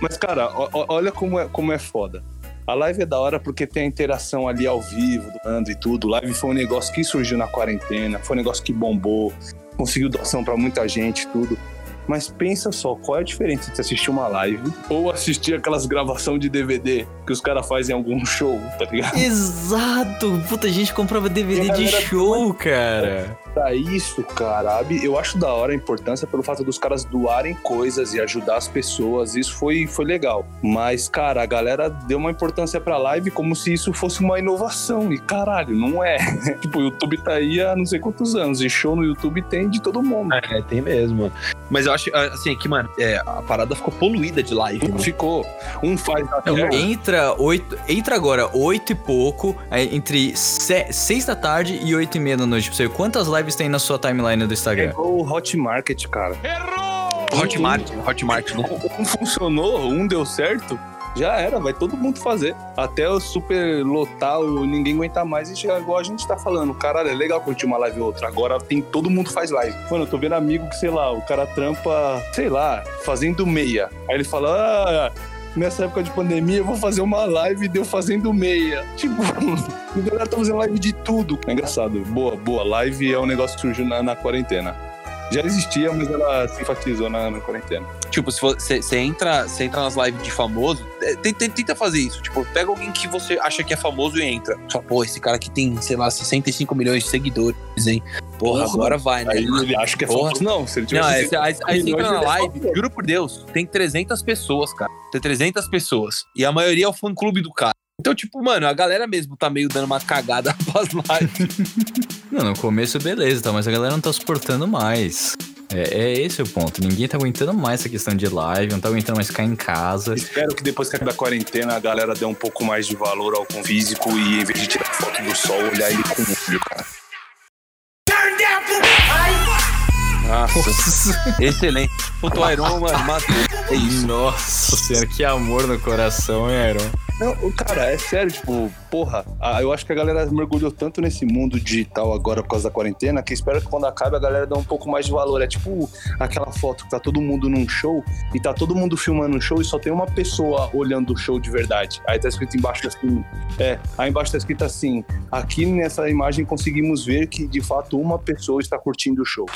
[SPEAKER 3] Mas, cara, olha como é, como é foda. A live é da hora porque tem a interação ali ao vivo, do Ando e tudo. Live foi um negócio que surgiu na quarentena, foi um negócio que bombou, conseguiu doação pra muita gente, tudo. Mas pensa só, qual é a diferença de você assistir uma live ou assistir aquelas gravação de DVD que os caras fazem em algum show, tá ligado?
[SPEAKER 1] Exato! Puta, a gente comprava DVD de show, cara.
[SPEAKER 3] Pra isso, cara, eu acho da hora a importância pelo fato dos caras doarem coisas e ajudar as pessoas. Isso foi, foi legal. Mas, cara, a galera deu uma importância pra live como se isso fosse uma inovação. E caralho, não é. tipo, o YouTube tá aí há não sei quantos anos. E show no YouTube tem de todo mundo.
[SPEAKER 7] É, tem mesmo. Mas eu acho, assim, que, mano, é, a parada ficou poluída de live. né?
[SPEAKER 3] Ficou. Um faz terra.
[SPEAKER 1] entra, oito, entra agora oito e pouco, aí entre se, seis da tarde e oito e meia da noite. Pra você ver quantas lives tem na sua timeline do
[SPEAKER 3] É
[SPEAKER 1] Instagram.
[SPEAKER 3] igual o Hot Market, cara.
[SPEAKER 7] Hotmart, Hotmart, né?
[SPEAKER 3] Um funcionou, um deu certo, já era, vai todo mundo fazer. Até o super lotar, o ninguém aguentar mais e chegar igual a gente tá falando. Caralho, é legal curtir uma live ou outra. Agora tem todo mundo faz live. Mano, eu tô vendo amigo que, sei lá, o cara trampa, sei lá, fazendo meia. Aí ele fala, ah. Nessa época de pandemia, eu vou fazer uma live de eu fazendo meia. Tipo, a galera tá fazendo live de tudo. É engraçado. Boa, boa. Live é um negócio que surgiu na, na quarentena. Já existia, mas ela se enfatizou na, na quarentena.
[SPEAKER 7] Tipo, se você entra, entra nas lives de famoso, é, tenta, tenta fazer isso. Tipo, pega alguém que você acha que é famoso e entra. Só, pô, esse cara aqui tem, sei lá, 65 milhões de seguidores, hein? Porra,
[SPEAKER 3] Porra.
[SPEAKER 7] agora vai, né?
[SPEAKER 3] Aí ele acha que é
[SPEAKER 7] Porra.
[SPEAKER 3] famoso. Não, se ele
[SPEAKER 7] Não,
[SPEAKER 3] tivesse
[SPEAKER 7] é, aí, aí você entra na
[SPEAKER 3] é
[SPEAKER 7] live,
[SPEAKER 3] famoso.
[SPEAKER 7] juro por Deus, tem 300 pessoas, cara. Tem 300 pessoas. E a maioria é o fã-clube do cara. Então, tipo, mano, a galera mesmo tá meio dando uma cagada pras lives.
[SPEAKER 1] Não, no começo beleza, tá? Mas a galera não tá suportando mais. É, é esse o ponto. Ninguém tá aguentando mais essa questão de live, não tá aguentando mais ficar em casa.
[SPEAKER 3] Espero que depois que da quarentena a galera dê um pouco mais de valor ao físico e em vez de tirar foto do sol, olhar ele com o olho, cara.
[SPEAKER 7] Nossa, excelente. Puto, o Iron, mano, matou. É isso.
[SPEAKER 1] Nossa senhora, que amor no coração, hein, Aaron?
[SPEAKER 3] Não, cara, é sério, tipo, porra, eu acho que a galera mergulhou tanto nesse mundo digital agora por causa da quarentena que espero que quando acabe a galera dê um pouco mais de valor. É tipo aquela foto que tá todo mundo num show e tá todo mundo filmando um show e só tem uma pessoa olhando o show de verdade. Aí tá escrito embaixo assim, é, aí embaixo tá escrito assim, aqui nessa imagem conseguimos ver que de fato uma pessoa está curtindo o show.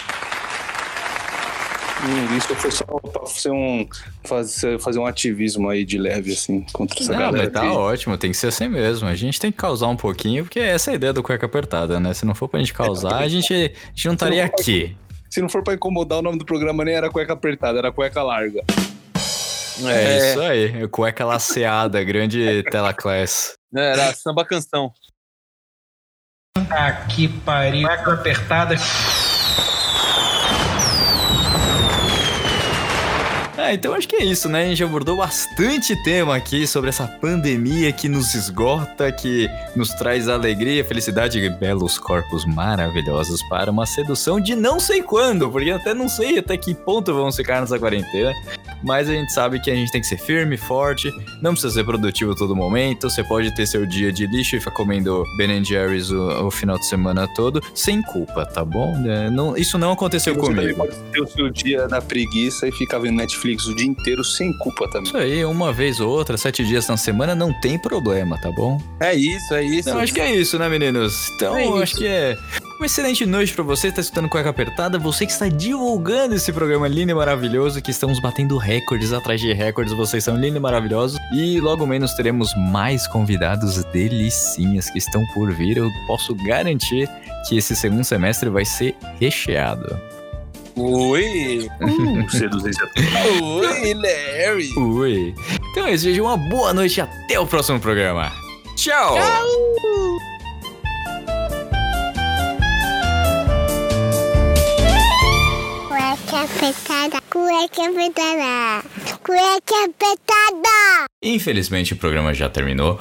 [SPEAKER 3] Hum, isso foi só pra ser um, fazer, fazer um ativismo aí de leve, assim, contra essa
[SPEAKER 1] Não,
[SPEAKER 3] galera.
[SPEAKER 1] mas tá
[SPEAKER 3] que-
[SPEAKER 1] ótimo, tem que ser assim mesmo. A gente tem que causar um pouquinho, porque essa é a ideia do cueca apertada, né? Se não for pra gente causar, a gente, a gente não estaria aqui.
[SPEAKER 3] Se não for pra incomodar, o nome do programa nem era cueca apertada, era cueca larga.
[SPEAKER 1] É, isso aí. Cueca laceada, grande tela class.
[SPEAKER 7] Era samba canção.
[SPEAKER 6] Aqui pariu, cueca apertada.
[SPEAKER 1] Ah, então acho que é isso, né? A gente abordou bastante tema aqui sobre essa pandemia que nos esgota, que nos traz alegria, felicidade e belos corpos maravilhosos para uma sedução de não sei quando, porque até não sei até que ponto vamos ficar nessa quarentena. Mas a gente sabe que a gente tem que ser firme, forte, não precisa ser produtivo todo momento. Você pode ter seu dia de lixo e ficar comendo Ben Jerry's o, o final de semana todo, sem culpa, tá bom? É, não- isso não aconteceu
[SPEAKER 3] Você
[SPEAKER 1] comigo.
[SPEAKER 3] pode ter o seu dia na preguiça e ficar vendo Netflix o dia inteiro sem culpa também.
[SPEAKER 1] Isso aí, uma vez ou outra, sete dias na semana, não tem problema, tá bom?
[SPEAKER 7] É isso, é isso.
[SPEAKER 1] Então acho que é isso, né, meninos? Então
[SPEAKER 7] É
[SPEAKER 1] acho que é uma excelente noite pra você que está escutando Cueca Apertada, você que está divulgando esse programa lindo e maravilhoso, que estamos batendo recordes atrás de recordes, vocês são lindos e maravilhosos. E logo menos teremos mais convidados delicinhas que estão por vir. Eu posso garantir que esse segundo semestre vai ser recheado.
[SPEAKER 7] Oi!
[SPEAKER 3] Uh, seduzência
[SPEAKER 7] Oi, Larry!
[SPEAKER 1] Ui. Então é isso, gente. Uma boa noite e até o próximo programa. Tchau!
[SPEAKER 8] Cueca apertada, cueca apertada, cueca apertada.
[SPEAKER 1] Infelizmente o programa já terminou,